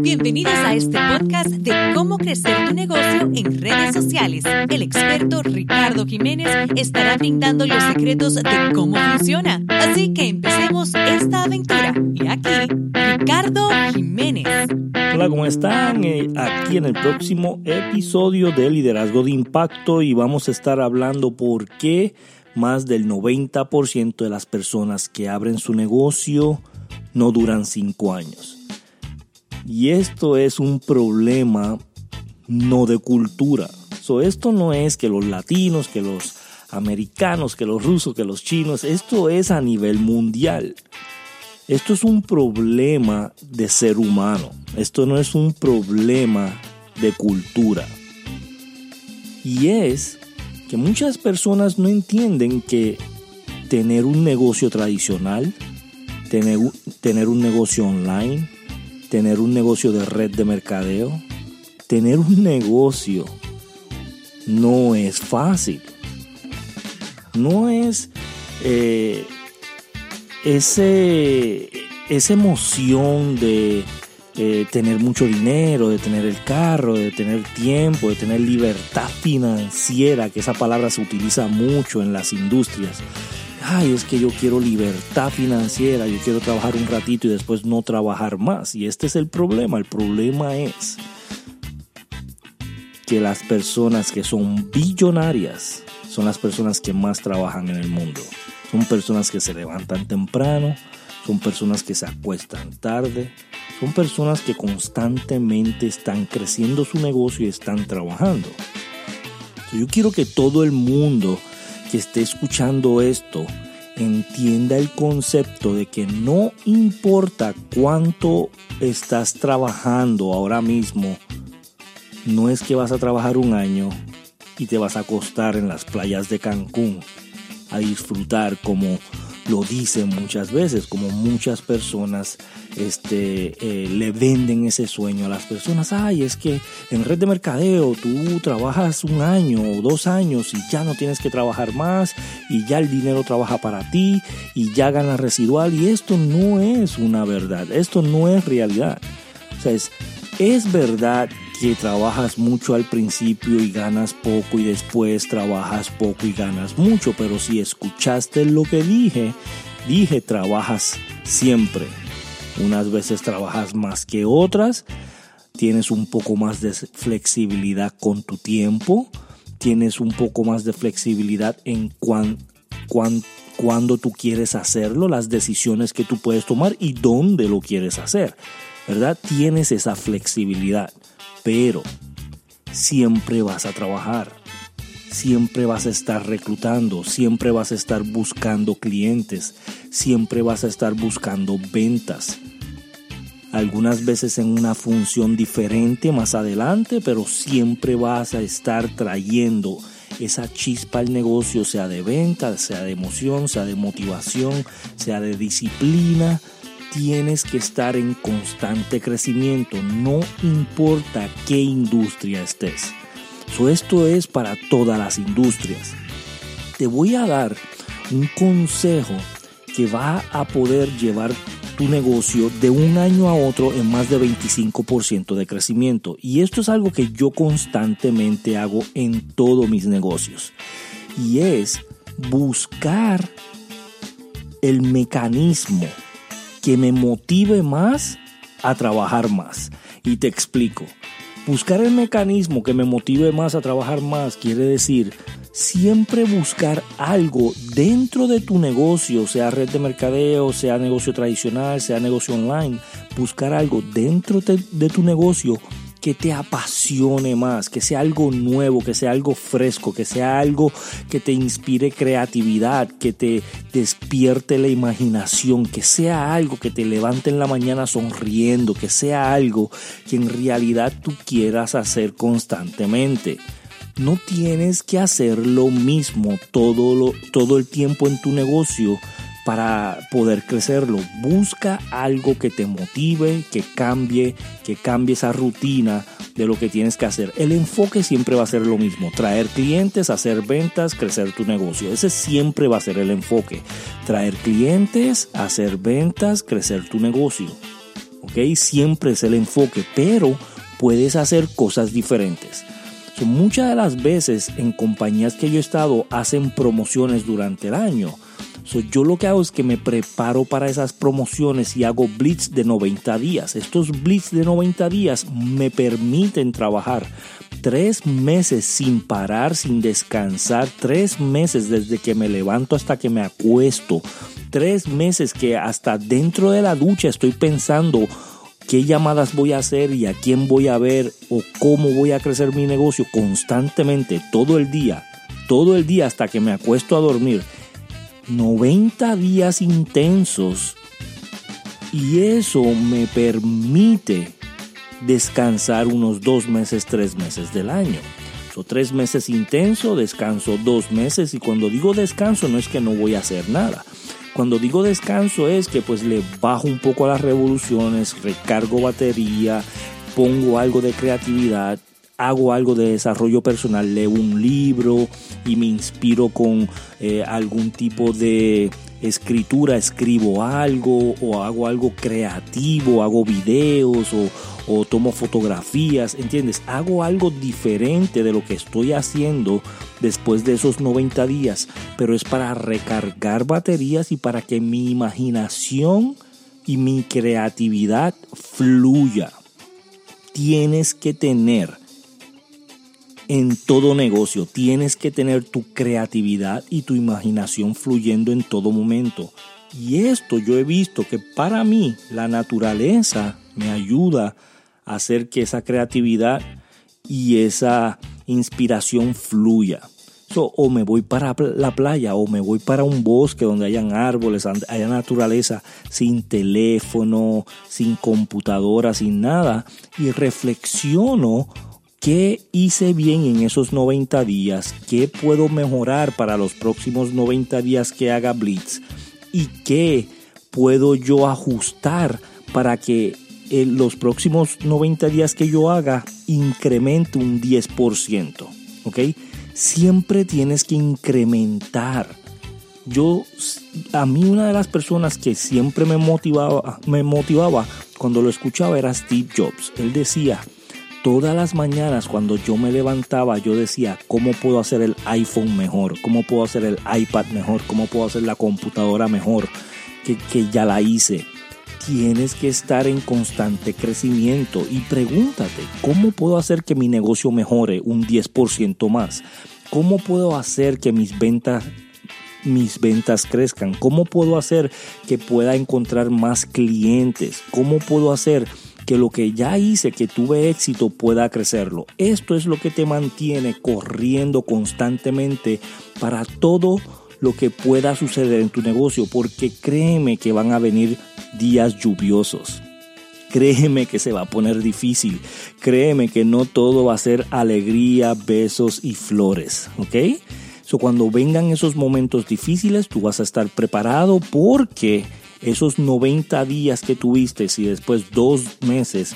Bienvenidos a este podcast de cómo crecer tu negocio en redes sociales. El experto Ricardo Jiménez estará brindando los secretos de cómo funciona. Así que empecemos esta aventura. Y aquí, Ricardo Jiménez. Hola, ¿cómo están? Eh, aquí en el próximo episodio de Liderazgo de Impacto y vamos a estar hablando por qué más del 90% de las personas que abren su negocio no duran 5 años. Y esto es un problema no de cultura. esto no es que los latinos, que los americanos, que los rusos, que los chinos, esto es a nivel mundial. Esto es un problema de ser humano. Esto no es un problema de cultura. Y es que muchas personas no entienden que tener un negocio tradicional, tener, un negocio online, tener un negocio de red de mercadeo, tener un negocio no es fácil. No es eh, ese, esa emoción de eh, tener mucho dinero, de tener el carro, de tener tiempo, de tener libertad financiera, que esa palabra se utiliza mucho en las industrias ay, es que yo quiero libertad financiera, yo quiero trabajar un ratito y después no trabajar más. Y este es el problema. El problema es que las personas que son billonarias son las personas que más trabajan en el mundo. Son personas que se levantan temprano, son personas que se acuestan tarde, son personas que constantemente están creciendo su negocio y están trabajando. Yo quiero que todo el mundo que esté escuchando esto entienda el concepto de que no importa cuánto estás trabajando ahora mismo, no es que vas a trabajar un año y te vas a acostar en las playas de Cancún a disfrutar como lo dicen muchas veces, como muchas personas este, eh, le venden ese sueño a las personas. Ay, es que en red de mercadeo tú trabajas un año o dos años y ya no tienes que trabajar más y ya el dinero trabaja para ti y ya ganas residual y esto no es una verdad, esto no es realidad. O sea, es, es verdad que trabajas mucho al principio y ganas poco y después trabajas poco y ganas mucho, pero si escuchaste lo que dije, dije trabajas siempre. Unas veces trabajas más que otras, tienes un poco más de flexibilidad con tu tiempo, tienes un poco más de flexibilidad en cuan, cuando tú quieres hacerlo, las decisiones que tú puedes tomar y dónde lo quieres hacer, ¿verdad? Tienes esa flexibilidad pero siempre vas a trabajar, siempre vas a estar reclutando, siempre vas a estar buscando clientes, siempre vas a estar buscando ventas. Algunas veces en una función diferente más adelante, pero siempre vas a estar trayendo esa chispa al negocio, sea de venta, sea de emoción, sea de motivación, sea de disciplina, tienes que estar en constante crecimiento, no importa qué industria estés. esto es para todas las industrias. Te voy a dar un consejo que va a poder llevar tu negocio de un año a otro en más de 25% de crecimiento. Y esto es algo que yo constantemente hago en todos mis negocios. Y es buscar el mecanismo que me motive más a trabajar más. Y te explico. Buscar el mecanismo que me motive más a trabajar más quiere decir siempre buscar algo dentro de tu negocio, sea red de mercadeo, sea negocio tradicional, sea negocio online, buscar algo dentro de, tu negocio que te apasione más, que sea algo nuevo, que sea algo fresco, que sea algo que te inspire creatividad, que te despierte la imaginación, que sea algo que te levante en la mañana sonriendo, que sea algo que en realidad tú quieras hacer constantemente. No tienes que hacer lo mismo todo, lo, todo el tiempo en tu negocio para poder crecerlo. Busca algo que te motive, que cambie, que cambie esa rutina de lo que tienes que hacer. El enfoque siempre va a ser lo mismo, traer clientes, hacer ventas, crecer tu negocio. Ese siempre va a ser el enfoque. Traer clientes, hacer ventas, crecer tu negocio. ¿ok? Siempre es el enfoque, pero puedes hacer cosas diferentes. muchas de las veces en compañías que yo he estado hacen promociones durante el año. Yo lo que hago es que me preparo para esas promociones y hago blitz de 90 días. Estos blitz de 90 días me permiten trabajar tres meses sin parar, sin descansar, tres meses desde que me levanto hasta que me acuesto, tres meses que hasta dentro de la ducha estoy pensando qué llamadas voy a hacer y a quién voy a ver o cómo voy a crecer mi negocio constantemente, todo el día, todo el día hasta que me acuesto a dormir. 90 días intensos y eso me permite descansar unos dos meses, tres meses del año. So, tres meses intenso, descanso dos meses y cuando digo descanso no es que no voy a hacer nada. Cuando digo descanso es que pues le bajo un poco a las revoluciones, recargo batería, pongo algo de creatividad, hago algo de desarrollo personal, leo un libro y me inspiro con eh, algún tipo de escritura, escribo algo o hago algo creativo, hago videos o, o tomo fotografías, ¿entiendes? Hago algo diferente de lo que estoy haciendo después de esos 90 días, pero es para recargar baterías y para que mi imaginación y mi creatividad fluya. Tienes que tener en todo negocio, tienes que tener tu creatividad y tu imaginación fluyendo en todo momento. Y esto yo he visto que para mí la naturaleza me ayuda a hacer que esa creatividad y esa inspiración fluya. o me voy para la playa o me voy para un bosque donde hayan árboles, haya naturaleza, sin teléfono, sin computadora, sin nada, y reflexiono qué hice bien en esos 90 días, qué puedo mejorar para los próximos 90 días que haga Blitz y qué puedo yo ajustar para que en los próximos 90 días que yo haga incremente un 10%. ¿Ok? Siempre tienes que incrementar. Yo, a mí una de las personas que siempre me motivaba, me motivaba cuando lo escuchaba era Steve Jobs. Él decía, todas las mañanas cuando yo me levantaba, yo decía, ¿cómo puedo hacer el iPhone mejor? ¿Cómo puedo hacer el iPad mejor? ¿Cómo puedo hacer la computadora mejor? Que, que ya la hice tienes que estar en constante crecimiento y pregúntate, ¿cómo puedo hacer que mi negocio mejore un 10% más? ¿Cómo puedo hacer que mis ventas mis ventas crezcan? ¿Cómo puedo hacer que pueda encontrar más clientes? ¿Cómo puedo hacer que lo que ya hice, que tuve éxito, pueda crecerlo? Esto es lo que te mantiene corriendo constantemente para todo lo que pueda suceder en tu negocio, porque créeme que van a venir días lluviosos. Créeme que se va a poner difícil. Créeme que no todo va a ser alegría, besos y flores. ¿Ok? So, cuando vengan esos momentos difíciles, tú vas a estar preparado porque esos 90 días que tuviste y después dos meses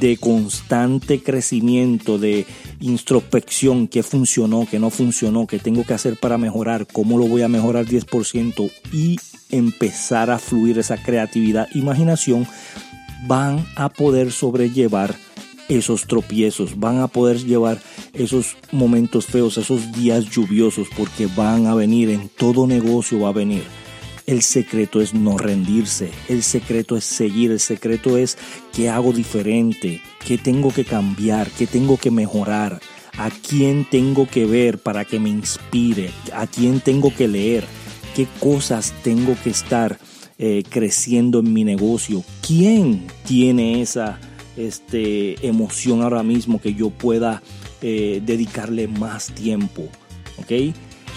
de constante crecimiento, de introspección, qué funcionó, qué no funcionó, qué tengo que hacer para mejorar, cómo lo voy a mejorar 10% y empezar a fluir esa creatividad, imaginación, van a poder sobrellevar esos tropiezos, van a poder llevar esos momentos feos, esos días lluviosos, porque van a venir, en todo negocio va a venir. El secreto es no rendirse, el secreto es seguir, el secreto es qué hago diferente, qué tengo que cambiar, qué tengo que mejorar, a quién tengo que ver para que me inspire, a quién tengo que leer, qué cosas tengo que estar eh, creciendo en mi negocio, quién tiene esa este, emoción ahora mismo que yo pueda eh, dedicarle más tiempo.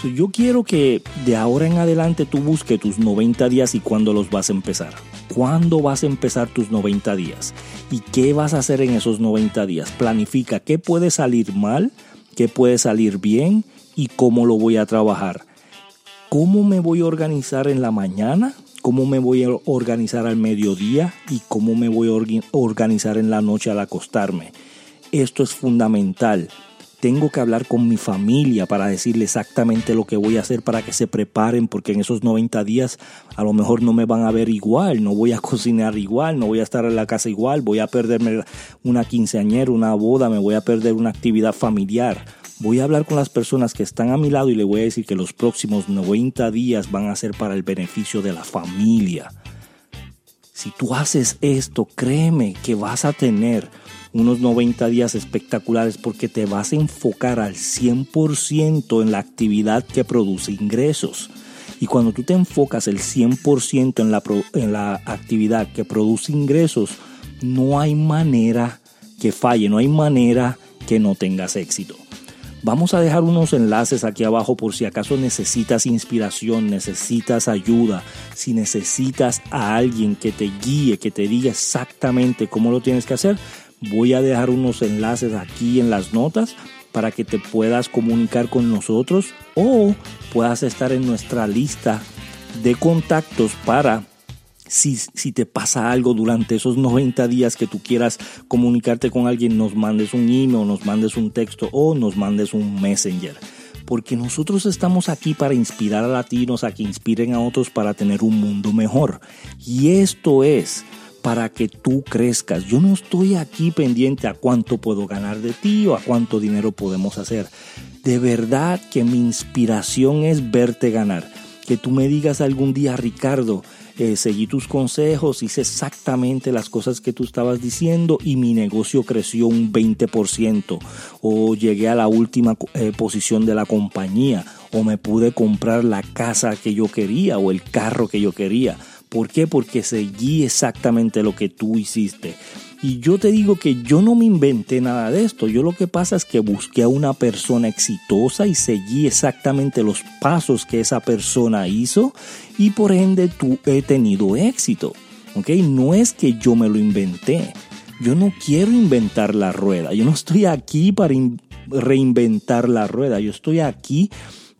Yo quiero que de ahora en adelante tú busques tus 90 días y cuándo los vas a empezar. ¿Cuándo vas a empezar tus 90 días? ¿Y qué vas a hacer en esos 90 días? Planifica qué puede salir mal, qué puede salir bien y cómo lo voy a trabajar. ¿Cómo me voy a organizar en la mañana? ¿Cómo me voy a organizar al mediodía? ¿Y cómo me voy a organizar en la noche al acostarme? Esto es fundamental tengo que hablar con mi familia para decirle exactamente lo que voy a hacer para que se preparen, porque en esos 90 días a lo mejor no me van a ver igual, no voy a cocinar igual, no voy a estar en la casa igual, voy a perderme una quinceañera, una boda, me voy a perder una actividad familiar. Voy a hablar con las personas que están a mi lado y le voy a decir que los próximos 90 días van a ser para el beneficio de la familia. Si tú haces esto, créeme que vas a tener unos 90 días espectaculares porque te vas a enfocar al 100% en la actividad que produce ingresos. Y cuando tú te enfocas el 100% en la, en la actividad que produce ingresos, no hay manera que falle, no hay manera que no tengas éxito. Vamos a dejar unos enlaces aquí abajo por si acaso necesitas inspiración, necesitas ayuda, si necesitas a alguien que te guíe, que te diga exactamente cómo lo tienes que hacer. Voy a dejar unos enlaces aquí en las notas para que te puedas comunicar con nosotros o puedas estar en nuestra lista de contactos para si, te pasa algo durante esos 90 días que tú quieras comunicarte con alguien, nos mandes un email, nos mandes un texto o nos mandes un messenger. Porque nosotros estamos aquí para inspirar a latinos, a que inspiren a otros para tener un mundo mejor. Y esto es para que tú crezcas. Yo no estoy aquí pendiente a cuánto puedo ganar de ti o a cuánto dinero podemos hacer. De verdad que mi inspiración es verte ganar. Que tú me digas algún día, Ricardo, eh, seguí tus consejos, hice exactamente las cosas que tú estabas diciendo y mi negocio creció un 20% o llegué a la última eh, posición de la compañía o me pude comprar la casa que yo quería o el carro que yo quería. ¿Por qué? Porque seguí exactamente lo que tú hiciste. Y yo te digo que yo no me inventé nada de esto. Yo lo que pasa es que busqué a una persona exitosa y seguí exactamente los pasos que esa persona hizo y por ende tú he tenido éxito. ¿Ok? No es que yo me lo inventé. Yo no quiero inventar la rueda. Yo no estoy aquí para reinventar la rueda. Yo estoy aquí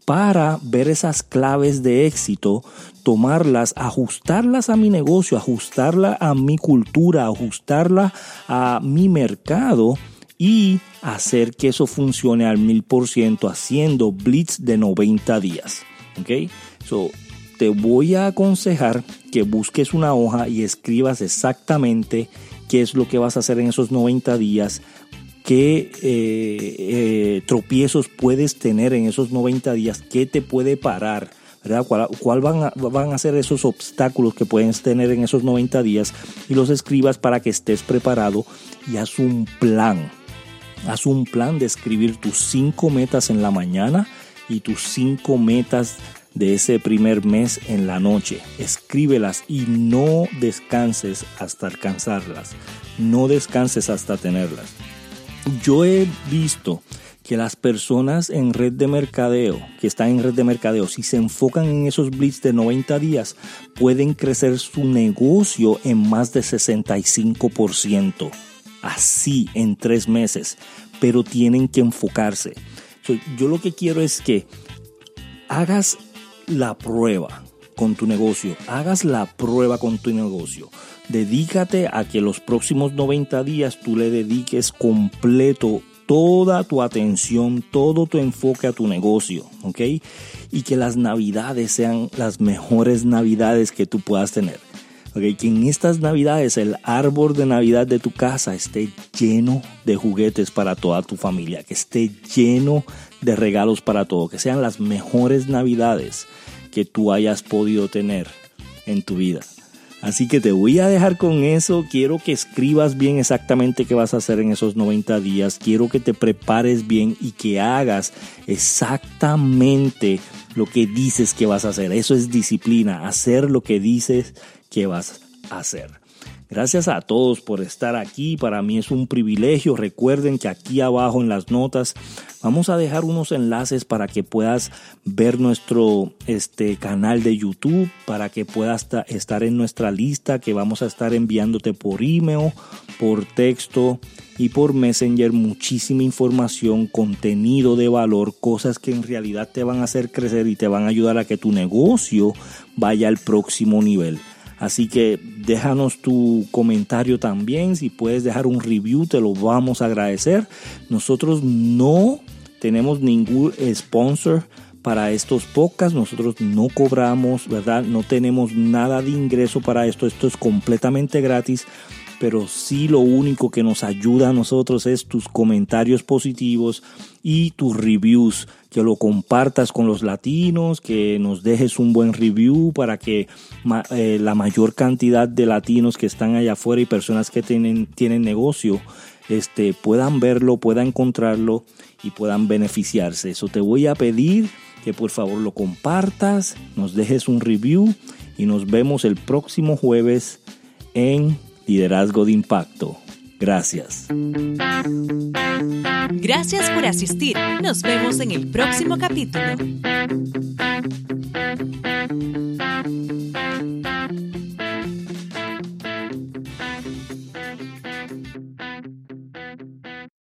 para ver esas claves de éxito, tomarlas, ajustarlas a mi negocio, ajustarla a mi cultura, ajustarla a mi mercado y hacer que eso funcione al mil por ciento haciendo blitz de 90 días. ¿Ok? So, te voy a aconsejar que busques una hoja y escribas exactamente qué es lo que vas a hacer en esos 90 días, qué eh, eh, tropiezos puedes tener en esos 90 días, qué te puede parar, ¿verdad? ¿Cuál, van, a, van, a, ser esos obstáculos que puedes tener en esos 90 días y los escribas para que estés preparado y haz un plan. Haz un plan de escribir tus cinco metas en la mañana y tus cinco metas de ese primer mes en la noche. Escríbelas y no descanses hasta alcanzarlas. No descanses hasta tenerlas. Yo he visto que las personas en red de mercadeo, que están en red de mercadeo, si se enfocan en esos blitz de 90 días, pueden crecer su negocio en más de 65%. Así en tres meses. Pero tienen que enfocarse. Yo lo que quiero es que hagas la prueba con tu negocio. Hagas la prueba con tu negocio. Dedícate a que los próximos 90 días tú le dediques completo toda tu atención, todo tu enfoque a tu negocio, ¿ok? Y que las navidades sean las mejores navidades que tú puedas tener. ¿ok? Que en estas navidades el árbol de navidad de tu casa esté lleno de juguetes para toda tu familia, que esté lleno de regalos para todo, que sean las mejores navidades que tú hayas podido tener en tu vida. Así que te voy a dejar con eso. Quiero que escribas bien exactamente qué vas a hacer en esos 90 días. Quiero que te prepares bien y que hagas exactamente lo que dices que vas a hacer. Eso es disciplina, hacer lo que dices que vas a hacer. Gracias a todos por estar aquí. Para mí es un privilegio. Recuerden que aquí abajo en las notas vamos a dejar unos enlaces para que puedas ver nuestro este, canal de YouTube, para que puedas estar en nuestra lista que vamos a estar enviándote por email, por texto y por Messenger muchísima información, contenido de valor, cosas que en realidad te van a hacer crecer y te van a ayudar a que tu negocio vaya al próximo nivel. Así que déjanos tu comentario también. Si puedes dejar un review, te lo vamos a agradecer. Nosotros no tenemos ningún sponsor para estos podcasts. Nosotros no cobramos, ¿verdad? No tenemos nada de ingreso para esto. Esto es completamente gratis pero sí lo único que nos ayuda a nosotros es tus comentarios positivos y tus reviews, que lo compartas con los latinos, que nos dejes un buen review para que eh, la mayor cantidad de latinos que están allá afuera y personas que tienen, tienen negocio este, puedan verlo, puedan encontrarlo y puedan beneficiarse. Eso te voy a pedir que por favor lo compartas, nos dejes un review y nos vemos el próximo jueves en Liderazgo de Impacto. Gracias. Gracias por asistir. Nos vemos en el próximo capítulo.